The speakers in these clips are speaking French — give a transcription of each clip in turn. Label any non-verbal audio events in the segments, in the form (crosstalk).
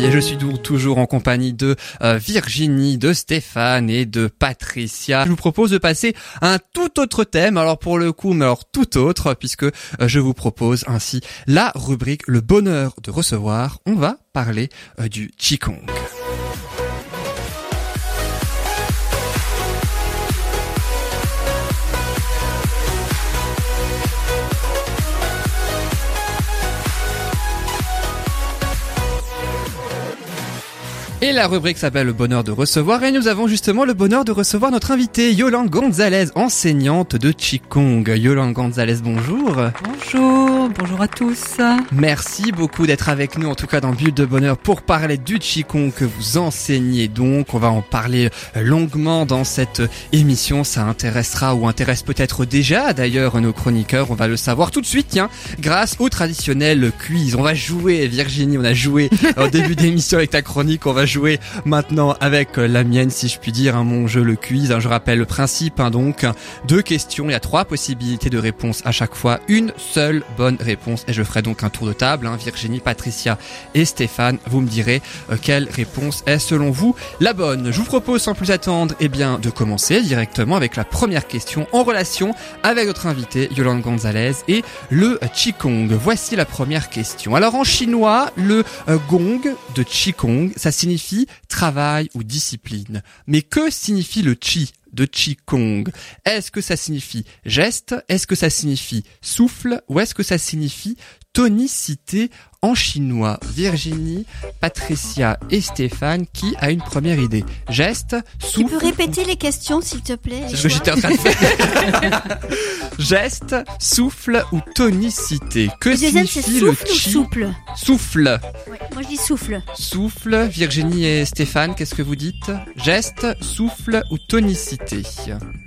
Et je suis toujours en compagnie de euh, Virginie, de Stéphane et de Patricia. Je vous propose de passer à un tout autre thème, alors pour le coup, mais alors tout autre, puisque euh, je vous propose ainsi la rubrique Le bonheur de recevoir. On va parler euh, du Qigong. Et la rubrique s'appelle le bonheur de recevoir et nous avons justement le bonheur de recevoir notre invitée Yolande Gonzalez, enseignante de Qigong. Yolande Gonzalez, bonjour. Bonjour, bonjour à tous. Merci beaucoup d'être avec nous, en tout cas dans Bulle de Bonheur, pour parler du Qigong que vous enseignez donc. On va en parler longuement dans cette émission. Ça intéressera ou intéresse peut-être déjà d'ailleurs nos chroniqueurs. On va le savoir tout de suite, tiens, grâce au traditionnel quiz. On va jouer, Virginie, on a joué au (laughs) début d'émission avec ta chronique. On va jouer maintenant avec la mienne, si je puis dire, hein, mon jeu, le quiz. Hein. je rappelle le principe, hein, donc, deux questions. Il y a trois possibilités de réponse à chaque fois. Une seule bonne réponse. Et je ferai donc un tour de table. Hein. Virginie, Patricia et Stéphane, vous me direz euh, quelle réponse est selon vous la bonne. Je vous propose sans plus attendre, eh bien, de commencer directement avec la première question en relation avec notre invité, Yolande Gonzalez et le Qigong. Voici la première question. Alors, en chinois, le euh, gong de Qigong, ça signifie travail ou discipline. Mais que signifie le chi de Qigong? Est-ce que ça signifie geste? Est-ce que ça signifie souffle? Ou est-ce que ça signifie tonicité? En chinois. Virginie, Patricia et Stéphane, qui a une première idée Geste, souffle... Tu peux répéter les questions, s'il te plaît C'est ce que j'étais en train de faire. (laughs) Geste, souffle ou tonicité Que signifie le chi souffle Souffle. moi je dis souffle. Souffle, Virginie et Stéphane, qu'est-ce que vous dites? Geste, souffle ou tonicité?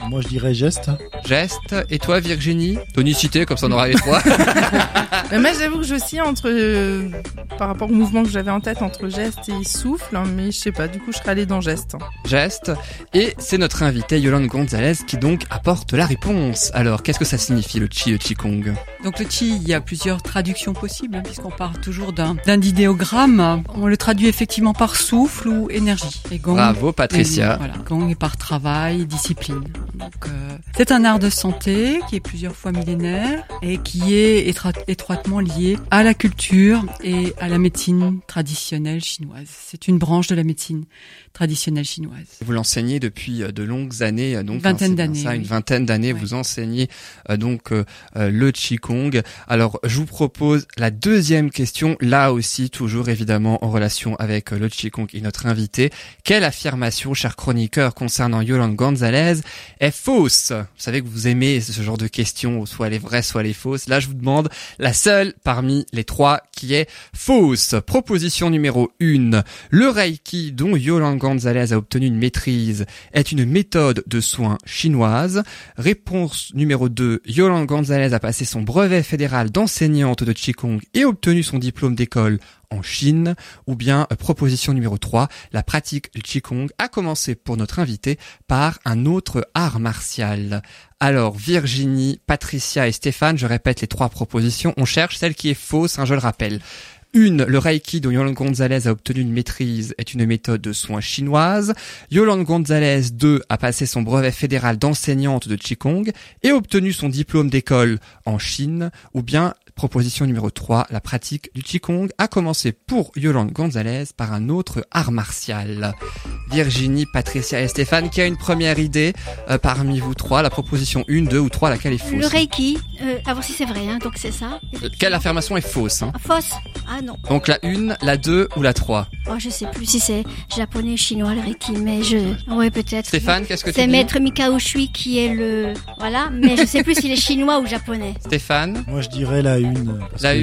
Moi je dirais geste. Geste, et toi Virginie? Tonicité, comme ça on aura les trois. (laughs) Mais moi j'avoue que je suis entre euh, par rapport au mouvement que j'avais en tête entre geste et souffle, hein, mais je sais pas, du coup je serais allée dans geste. Geste. Et c'est notre invité Yolande Gonzalez qui donc apporte la réponse. Alors, qu'est-ce que ça signifie le chi, le qigong Donc le chi, il y a plusieurs traductions possibles, hein, puisqu'on part toujours d'un d'un idéogramme. On le traduit effectivement par souffle ou énergie. Et gong, Bravo Patricia. Et, voilà, gong est par travail, discipline. Donc euh, c'est un art de santé qui est plusieurs fois millénaire et qui est étroitement lié à la culture et à la médecine traditionnelle chinoise. C'est une branche de la médecine traditionnelle chinoise. Vous l'enseignez depuis euh, de longues années, euh, donc une vingtaine d'années. Ça, une vingtaine d'années, vous enseignez euh, donc le qigong. Alors, je vous propose la deuxième question, là aussi toujours évidemment en relation avec le qigong et notre invité. Quelle affirmation, cher chroniqueur, concernant Yolande Gonzalez est fausse? Vous savez que vous aimez ce genre de questions, soit les vraies, soit les fausses. Là, je vous demande la seule parmi les trois qui est fausse. Proposition numéro 1. Le Reiki dont Yolande Gonzalez a obtenu une maîtrise est une méthode de soins chinoise. Réponse numéro 2. Yolande Gonzalez a passé son brevet fédéral d'enseignante de Qigong et obtenu son diplôme d'école en Chine, ou bien euh, proposition numéro 3, la pratique du Qigong a commencé pour notre invité par un autre art martial. Alors Virginie, Patricia et Stéphane, je répète les trois propositions, on cherche celle qui est fausse, hein, je le rappelle. Une, le Reiki dont Yolande Gonzalez a obtenu une maîtrise est une méthode de soins chinoise. Yolande Gonzalez, 2, a passé son brevet fédéral d'enseignante de Qigong et obtenu son diplôme d'école en Chine. Ou bien, proposition numéro 3, la pratique du Qigong a commencé pour Yolande Gonzalez par un autre art martial. Virginie, Patricia et Stéphane, qui a une première idée euh, parmi vous trois, la proposition 1, 2 ou 3, laquelle est fausse Le Reiki, euh, à voir si c'est vrai, hein, donc c'est ça. Quelle affirmation est fausse hein Fausse Ah non. Donc la 1, la 2 ou la 3 oh, Je sais plus si c'est japonais, chinois, le Reiki, mais je... Ouais, peut-être. Stéphane, qu'est-ce que tu dis C'est Maître Mikao Shui qui est le... Voilà, mais je sais plus s'il est chinois ou japonais. Stéphane Moi je dirais la 1. La 1,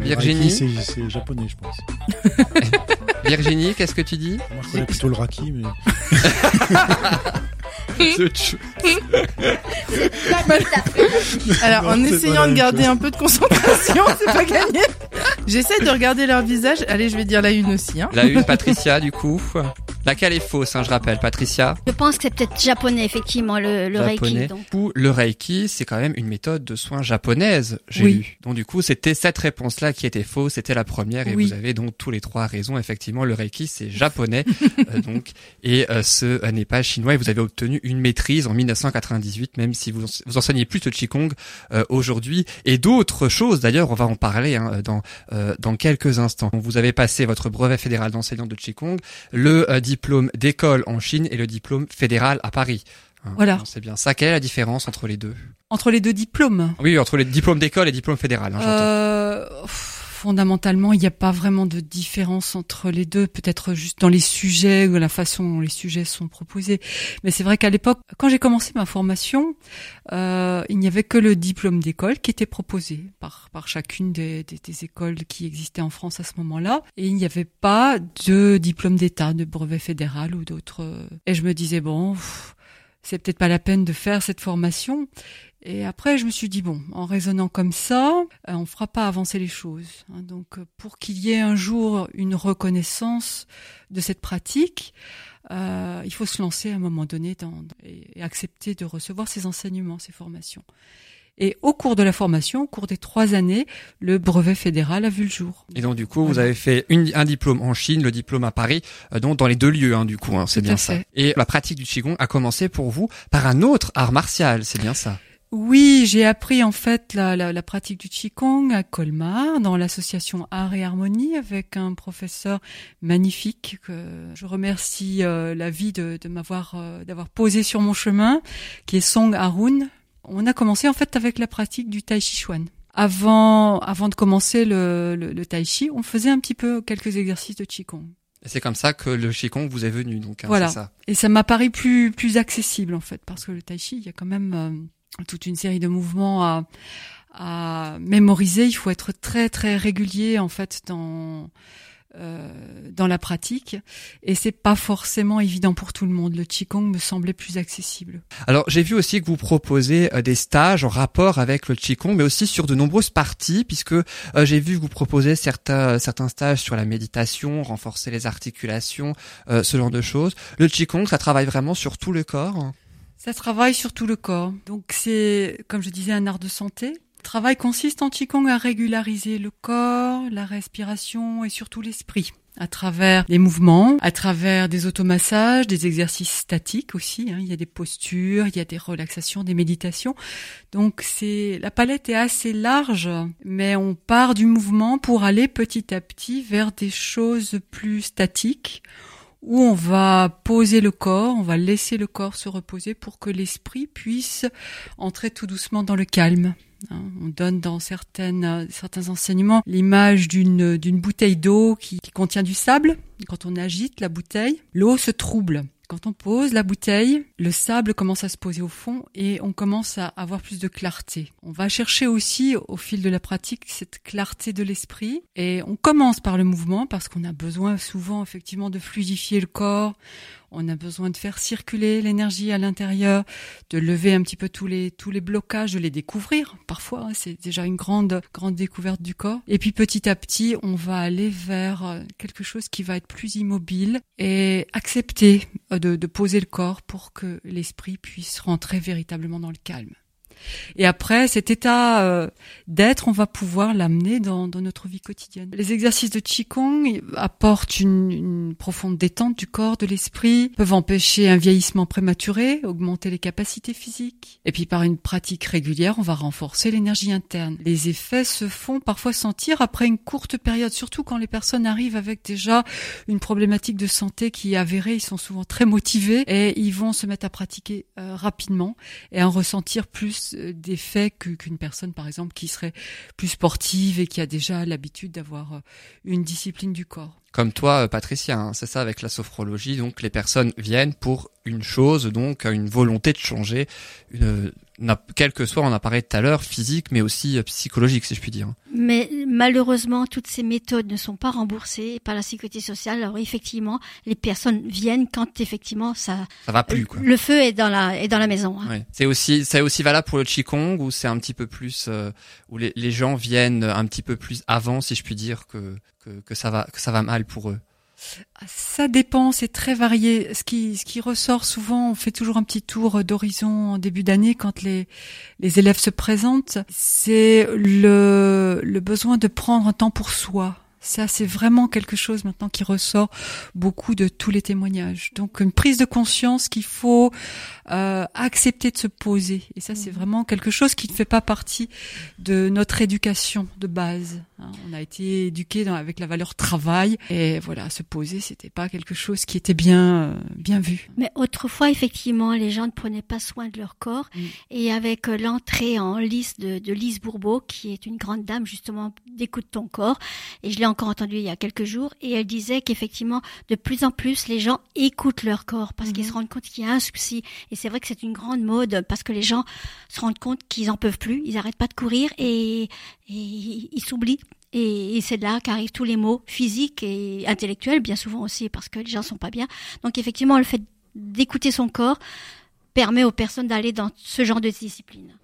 Virginie C'est japonais, je pense. (laughs) Virginie, qu'est-ce que tu dis Moi je connais plutôt le Raki, mais... (laughs) (laughs) Alors, en essayant de garder un peu de concentration, c'est pas gagné. J'essaie de regarder leur visage. Allez, je vais dire la une aussi. Hein. La une, Patricia, du coup. Laquelle est fausse, hein, je rappelle, Patricia Je pense que c'est peut-être japonais, effectivement, le, le Japonais. Reiki. Donc. Du coup, le Reiki, c'est quand même une méthode de soins japonaise, j'ai Oui. lu. Donc du coup, c'était cette réponse-là qui était fausse, c'était la première, et Oui. vous avez donc tous les trois raisons. Effectivement, le Reiki, c'est japonais, (laughs) euh, donc, et euh, ce euh, n'est pas chinois, et vous avez obtenu une maîtrise en 1998, même si vous, vous enseignez plus le Qigong euh, aujourd'hui, et d'autres choses, d'ailleurs, on va en parler hein, dans, euh, dans quelques instants. Vous avez passé votre brevet fédéral d'enseignant de Qigong, le euh, diplôme d'école en Chine et le diplôme fédéral à Paris. Hein, Voilà. C'est bien ça. Quelle est la différence entre les deux? Entre les deux diplômes, Oui, entre les diplômes d'école et diplôme fédéral. Hein, j'entends. euh, fondamentalement, il n'y a pas vraiment de différence entre les deux. Peut-être juste dans les sujets ou la façon dont les sujets sont proposés. Mais c'est vrai qu'à l'époque, quand j'ai commencé ma formation, euh, il n'y avait que le diplôme d'école qui était proposé par, par chacune des, des, des écoles qui existaient en France à ce moment-là. Et il n'y avait pas de diplôme d'État, de brevet fédéral ou d'autres. Et je me disais, bon, c'est peut-être pas la peine de faire cette formation. Et après, je me suis dit, bon, en raisonnant comme ça, euh, on fera pas avancer les choses. hein. donc, euh, pour qu'il y ait un jour une reconnaissance de cette pratique, euh, il faut se lancer à un moment donné dans, et, et accepter de recevoir ces enseignements, ces formations. Et au cours de la formation, au cours des trois années, le brevet fédéral a vu le jour. Et donc du coup, vous avez fait une- un diplôme en Chine, le diplôme à Paris, euh, donc dans les deux lieux, hein, du coup, hein, c'est bien ça. fait. Et la pratique du qigong a commencé pour vous par un autre art martial, c'est bien ça. Oui, j'ai appris en fait la, la, la pratique du Qigong à Colmar, dans l'association Art et Harmonie, avec un professeur magnifique que je remercie euh, la vie de, de m'avoir euh, d'avoir posé sur mon chemin, qui est Song Harun. On a commencé en fait avec la pratique du Tai Chi Chuan. Avant, avant de commencer le, le, le Tai Chi, on faisait un petit peu quelques exercices de Qigong. C'est comme ça que le qigong vous est venu, donc. hein, Voilà. ça. Et ça m'a paru plus plus accessible en fait parce que le tai chi, il y a quand même euh, toute une série de mouvements à à mémoriser. Il faut être très très régulier en fait dans euh, dans la pratique et c'est pas forcément évident pour tout le monde. Le qigong me semblait plus accessible. Alors j'ai vu aussi que vous proposez euh, des stages en rapport avec le qigong, mais aussi sur de nombreuses parties, puisque euh, j'ai vu que vous proposez certains certains stages sur la méditation, renforcer les articulations, euh, ce genre de choses. Le qigong, ça travaille vraiment sur tout le corps? Ça travaille sur tout le corps. Donc c'est, comme je disais, un art de santé. Le travail consiste en Qigong à régulariser le corps, la respiration et surtout l'esprit à travers les mouvements, à travers des automassages, des exercices statiques aussi. hein. Il y a des postures, il y a des relaxations, des méditations. Donc c'est la palette est assez large, mais on part du mouvement pour aller petit à petit vers des choses plus statiques où on va poser le corps, on va laisser le corps se reposer pour que l'esprit puisse entrer tout doucement dans le calme. Hein, On donne dans certaines, certains enseignements l'image d'une d'une bouteille d'eau qui contient du sable. Quand on agite la bouteille, l'eau se trouble. Quand on pose la bouteille, le sable commence à se poser au fond et on commence à avoir plus de clarté. On va chercher aussi au fil de la pratique cette clarté de l'esprit et on commence par le mouvement parce qu'on a besoin souvent effectivement de fluidifier le corps. On a besoin de faire circuler l'énergie à l'intérieur, de lever un petit peu tous les tous les blocages, de les découvrir. Parfois, hein, c'est déjà une grande grande découverte du corps. Et puis petit à petit, on va aller vers euh, quelque chose qui va être plus immobile et accepter euh, de, de poser le corps pour que l'esprit puisse rentrer véritablement dans le calme. Et après, cet état euh, d'être, on va pouvoir l'amener dans, dans notre vie quotidienne. Les exercices de Qigong apportent une, une profonde détente du corps, de l'esprit, peuvent empêcher un vieillissement prématuré, augmenter les capacités physiques. Et puis par une pratique régulière, on va renforcer l'énergie interne. Les effets se font parfois sentir après une courte période, surtout quand les personnes arrivent avec déjà une problématique de santé qui est avérée, ils sont souvent très motivés et ils vont se mettre à pratiquer euh, rapidement et en ressentir plus euh, d'effets que- qu'une personne, par exemple, qui serait plus sportive et qui a déjà l'habitude d'avoir euh, une discipline du corps. Comme toi, euh, Patricia, hein, c'est ça avec la sophrologie. Donc les personnes viennent pour une chose, donc une volonté de changer, une, n'a- quel que soit, on en a parlé tout à l'heure, physique, mais aussi euh, psychologique, si je puis dire. Mais malheureusement, toutes ces méthodes ne sont pas remboursées par la sécurité sociale. Alors effectivement, les personnes viennent quand effectivement ça, Ça va plus, quoi. le feu est dans la est dans la maison. hein. Ouais. C'est aussi, c'est aussi valable pour le qigong où c'est un petit peu plus, euh, où les, les gens viennent un petit peu plus avant, si je puis dire, que que, que ça va, que ça va mal pour eux. Ça dépend, c'est très varié. Ce qui, ce qui ressort souvent, on fait toujours un petit tour d'horizon en début d'année quand les, les élèves se présentent, c'est le, le besoin de prendre un temps pour soi. Ça, c'est vraiment quelque chose maintenant qui ressort beaucoup de tous les témoignages. Donc, une prise de conscience qu'il faut euh, accepter de se poser. Et ça, c'est Mhm. vraiment quelque chose qui ne fait pas partie de notre éducation de base. hein. On a été éduqué avec la valeur travail. Et voilà, se poser, c'était pas quelque chose qui était bien, euh, bien vu. Mais autrefois, effectivement, les gens ne prenaient pas soin de leur corps. Mm. Et avec euh, l'entrée en lice de, de Lise Bourbeau, qui est une grande dame justement d'écoute ton corps, et je l'ai encore entendue il y a quelques jours, et elle disait qu'effectivement, de plus en plus, les gens écoutent leur corps parce qu'ils Mhm. se rendent compte qu'il y a un souci. Et c'est vrai que c'est une grande mode parce que les gens se rendent compte qu'ils en peuvent plus, ils arrêtent pas de courir et, et ils s'oublient. Et, et c'est de là qu'arrivent tous les mots physiques et intellectuels, bien souvent aussi, parce que les gens sont pas bien. Donc effectivement, le fait d'écouter son corps permet aux personnes d'aller dans ce genre de discipline.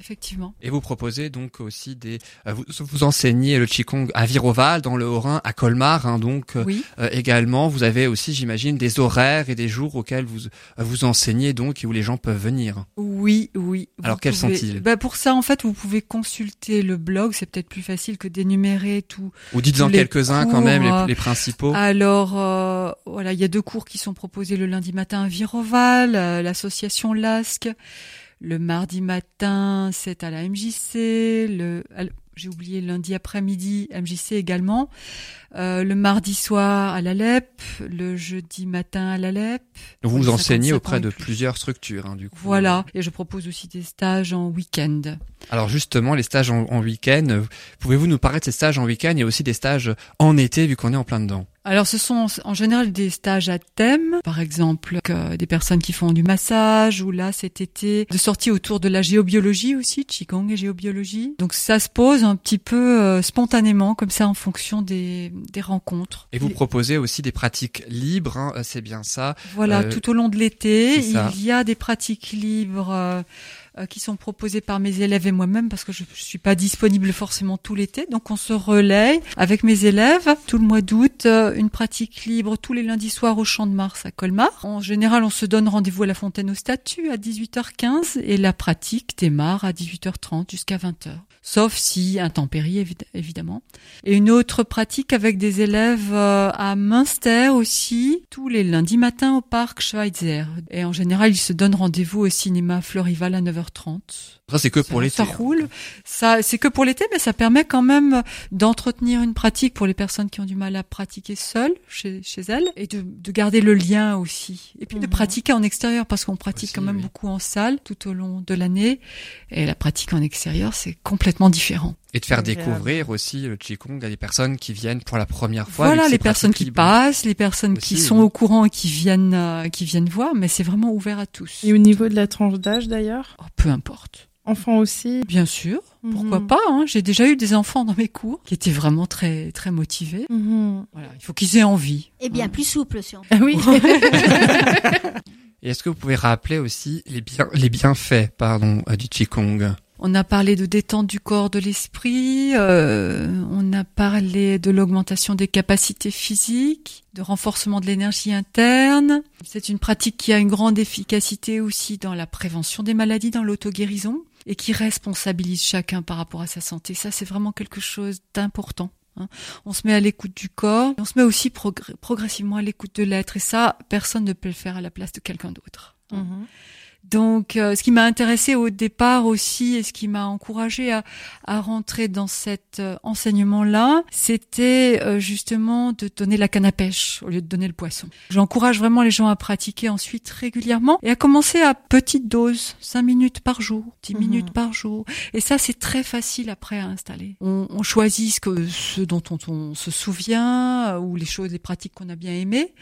Effectivement. Et vous proposez donc aussi des, euh, vous, vous enseignez le qigong à Viroval dans le Haut-Rhin, à Colmar, hein, donc euh, Oui. euh, également. Vous avez aussi, j'imagine, des horaires et des jours auxquels vous euh, vous enseignez donc et où les gens peuvent venir. Oui, oui. Alors, quels pouvez- sont-ils? Bah Pour ça, en fait, vous pouvez consulter le blog. C'est peut-être plus facile que d'énumérer tout. Ou dites-en quelques-uns quand même, les, les principaux. Alors, euh, voilà, il y a deux cours qui sont proposés le lundi matin à Viroval, l'association LASC. Le mardi matin, c'est à la MJC. Le, j'ai oublié lundi après-midi, MJC également. Euh, le mardi soir à l'ALEP, le jeudi matin à l'ALEP. vous vous enseignez 55 auprès de plus. plusieurs structures, hein, du coup. Voilà. Et je propose aussi des stages en week-end. Alors justement, les stages en, en week-end, pouvez-vous nous parler de ces stages en week-end et aussi des stages en été vu qu'on est en plein dedans? Alors, ce sont en général des stages à thème, par exemple que des personnes qui font du massage ou là cet été de sorties autour de la géobiologie aussi, qigong et géobiologie. Donc ça se pose un petit peu euh, spontanément comme ça en fonction des, des rencontres. Et vous proposez aussi des pratiques libres, hein, euh, c'est bien ça. Voilà, Euh, tout au long de l'été, il y a des pratiques libres euh, qui sont proposées par mes élèves et moi-même parce que je, je suis pas disponible forcément tout l'été. Donc on se relaye avec mes élèves tout le mois d'août, euh, une pratique libre tous les lundis soirs au Champ de Mars à Colmar. En général, on se donne rendez-vous à la Fontaine aux Statues à 18h15 et la pratique démarre à 18h30 jusqu'à 20h. Sauf si intempérie évid- évidemment. Et une autre pratique avec des élèves euh, à Münster aussi, tous les lundis matins au parc Schweitzer. Et en général, ils se donnent rendez-vous au cinéma Florival à 9h30. Ça c'est que pour l'été. Ça hein. roule. Ça, c'est que pour l'été, mais ça permet quand même d'entretenir une pratique pour les personnes qui ont du mal à pratiquer seules chez, chez elles et de, de garder le lien aussi. Et puis de Mhm. pratiquer en extérieur parce qu'on pratique Aussi, quand même oui. beaucoup en salle tout au long de l'année. Et la pratique en extérieur, c'est complètement différent. Et de faire Agréable. découvrir aussi le qigong à des personnes qui viennent pour la première fois. Voilà les personnes qui passent, les personnes qui sont oui. au courant et qui viennent, euh, qui viennent voir, mais c'est vraiment ouvert à tous. Et au niveau de la tranche d'âge d'ailleurs, Oh, peu importe. enfants aussi. Bien sûr, pourquoi Mhm. pas. Hein. J'ai déjà eu des enfants dans mes cours qui étaient vraiment très très motivés. Mhm. Voilà, il faut qu'ils aient envie. Et bien Hein. plus souple, si on Ah oui. (laughs) Et est-ce que vous pouvez rappeler aussi les, bien, les bienfaits pardon, euh, du qigong? On a parlé de détente du corps, de l'esprit. euh, on a parlé de l'augmentation des capacités physiques, de renforcement de l'énergie interne. C'est une pratique qui a une grande efficacité aussi dans la prévention des maladies, dans l'auto-guérison, et qui responsabilise chacun par rapport à sa santé. Ça, c'est vraiment quelque chose d'important. hein. On se met à l'écoute du corps, on se met aussi progr- progressivement à l'écoute de l'être, et ça, personne ne peut le faire à la place de quelqu'un d'autre. Mhm. Donc, euh, ce qui m'a intéressé au départ aussi et ce qui m'a encouragé à, à rentrer dans cet euh, enseignement-là, c'était euh, justement de donner la canne à pêche au lieu de donner le poisson. J'encourage vraiment les gens à pratiquer ensuite régulièrement et à commencer à petite dose, 5 minutes par jour, 10 Mhm. minutes par jour. Et ça, c'est très facile après à installer. On, on choisit ce, que, ce dont on, on se souvient euh, ou les choses, les pratiques qu'on a bien aimées.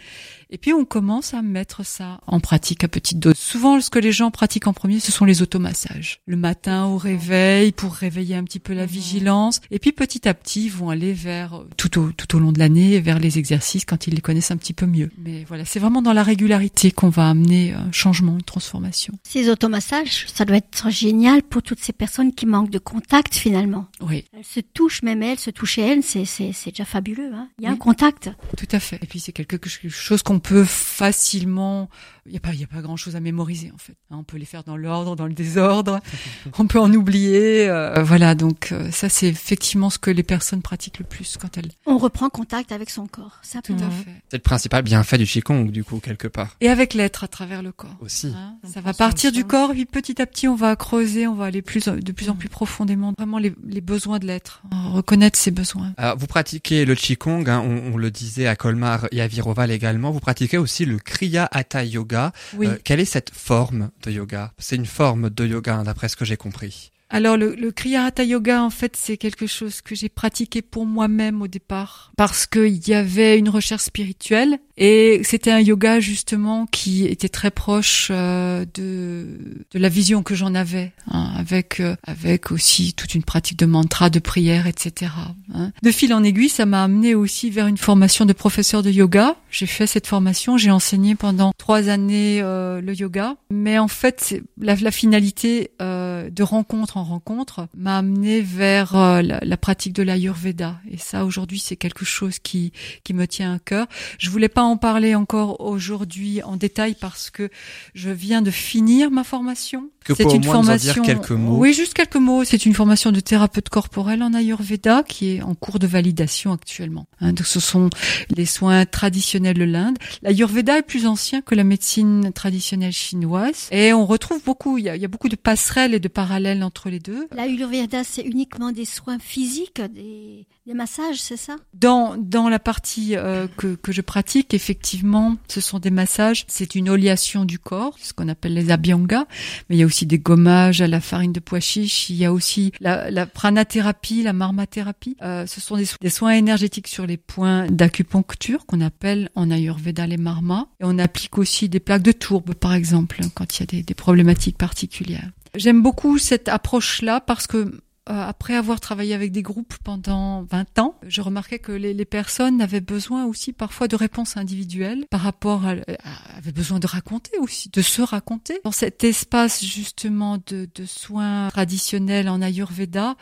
Et puis on commence à mettre ça en pratique à petite dose. Souvent, ce que les gens pratiquent en premier, ce sont les automassages. Le matin au réveil pour réveiller un petit peu la vigilance. Et puis petit à petit, ils vont aller vers tout au tout au long de l'année vers les exercices quand ils les connaissent un petit peu mieux. Mais voilà, c'est vraiment dans la régularité qu'on va amener un changement, une transformation. Ces automassages, ça doit être génial pour toutes ces personnes qui manquent de contact finalement. Oui, Elles se touchent, même elles se touchent elles, c'est c'est c'est déjà fabuleux. Hein. Il y a un contact. tout à fait. Et puis c'est quelque chose qu'on peut facilement. Il y a pas, il y a pas grand chose à mémoriser en fait. Hein, On peut les faire dans l'ordre, dans le désordre. (laughs) On peut en oublier. euh, voilà, donc euh, ça c'est effectivement ce que les personnes pratiquent le plus quand elles. On reprend contact avec son corps. Tout Simplement. à fait. C'est le principal bienfait du Qigong, du coup, quelque part. Et avec l'être à travers le corps. Aussi. Hein, ça va partir du soi. corps, et puis petit à petit, on va creuser, on va aller plus, de plus en plus profondément, vraiment les, les besoins de l'être, hein, reconnaître ses besoins. Alors, vous pratiquez le Qigong, hein, on, on le disait à Colmar et à Viroval également. Vous pratiquez aussi le Kriya Hatha Yoga. Oui. Euh, quelle est cette forme de yoga C'est une forme de yoga, d'après ce que j'ai compris. Alors le, le Kriya Hatha Yoga, en fait, c'est quelque chose que j'ai pratiqué pour moi-même au départ, parce qu'il y avait une recherche spirituelle et c'était un yoga justement qui était très proche euh, de de la vision que j'en avais, hein, avec euh, avec aussi toute une pratique de mantra, de prière, etc. hein. De fil en aiguille, ça m'a amené aussi vers une formation de professeur de yoga. J'ai fait cette formation, j'ai enseigné pendant trois années euh, le yoga, mais en fait, la, la finalité euh, de rencontre en rencontre m'a amené vers euh, la, la pratique de l'Ayurveda. Et ça, aujourd'hui, c'est quelque chose qui qui me tient à cœur. Je voulais pas en parler encore aujourd'hui en détail parce que je viens de finir ma formation. C'est une moins nous en formation. dire quelques mots. Oui, juste quelques mots. C'est une formation de thérapeute corporel en Ayurveda qui est en cours de validation actuellement. Hein, donc, ce sont les soins traditionnels de l'Inde. L'Ayurveda est plus ancien que la médecine traditionnelle chinoise et on retrouve beaucoup. Il y a, il y a beaucoup de passerelles et de parallèles entre les deux. La Ayurveda, c'est uniquement des soins physiques, des, des massages, c'est ça? Dans dans la partie euh, que que je pratique, effectivement, ce sont des massages. C'est une oliation du corps, ce qu'on appelle les abhyanga. Mais il y a aussi des gommages à la farine de pois chiche. Il y a aussi la, la pranathérapie, la marmathérapie. Euh, ce sont des, so- des soins énergétiques sur les points d'acupuncture qu'on appelle en Ayurveda les marmas. Et on applique aussi des plaques de tourbe, par exemple, quand il y a des, des problématiques particulières. J'aime beaucoup cette approche-là parce que après avoir travaillé avec des groupes pendant 20 ans, je remarquais que les, les personnes avaient besoin aussi parfois de réponses individuelles par rapport à, avaient besoin de raconter aussi, de se raconter. Dans cet espace justement de, de soins traditionnels en Ayurveda,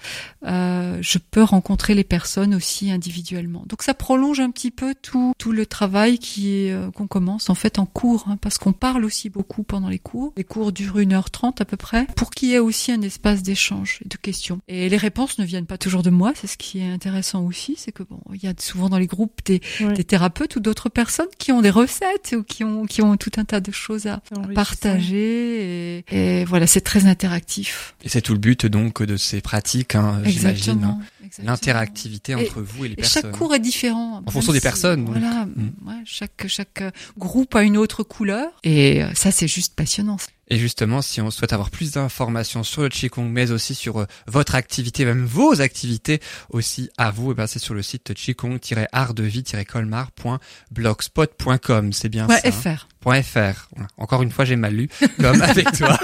euh, je peux rencontrer les personnes aussi individuellement. Donc ça prolonge un petit peu tout tout le travail qui euh, qu'on commence en fait en cours, hein, parce qu'on parle aussi beaucoup pendant les cours. Les cours durent une heure trente à peu près, pour qu'il y ait aussi un espace d'échange et de questions. Les réponses ne viennent pas toujours de moi, c'est ce qui est intéressant aussi, c'est que bon, il y a souvent dans les groupes des, Ouais. des thérapeutes ou d'autres personnes qui ont des recettes ou qui ont qui ont tout un tas de choses à partager et, et voilà, c'est très interactif. Et c'est tout le but donc de ces pratiques, hein, j'imagine. Exactement. exactement. L'interactivité Et- entre vous et les Et personnes. chaque cours est différent. En fonction des personnes. Voilà, Mm. ouais, chaque chaque groupe a une autre couleur et euh, ça c'est juste passionnant. Et justement, si on souhaite avoir plus d'informations sur le Qigong, mais aussi sur euh, votre activité, même vos activités aussi à vous, et ben c'est sur le site qigong-artdevie-colmar.blogspot.com. C'est bien Ouais, ça. hein? FR. Point .fr. Encore une fois, j'ai mal lu, comme (laughs) avec toi.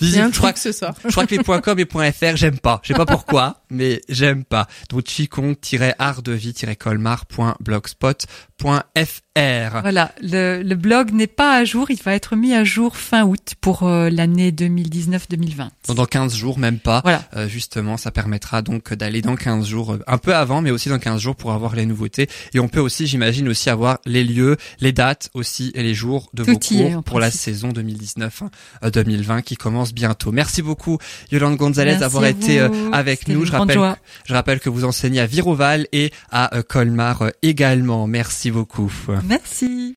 Visite, un je crois truc ce soir. Je crois que les .com et .fr, j'aime pas. Je sais pas pourquoi, mais j'aime pas. Donc qigong-artdevie-colmar.blogspot.fr. Voilà, le, le blog n'est pas à jour, il va être mis à jour fin août pour euh, l'année 2019-2020. Donc dans 15 jours, même pas. Voilà. Euh, justement, ça permettra donc d'aller dans 15 jours, euh, un peu avant, mais aussi dans 15 jours pour avoir les nouveautés. Et on peut aussi, j'imagine, aussi avoir les lieux, les dates aussi et les jours de Tout vos est, cours pour la saison 2019-2020 qui commence bientôt. Merci beaucoup, Yolande Gonzalez, d'avoir été euh, avec nous. Je rappelle, joie. je rappelle que vous enseignez à Viroval et à euh, Colmar euh, également. Merci beaucoup. Merci.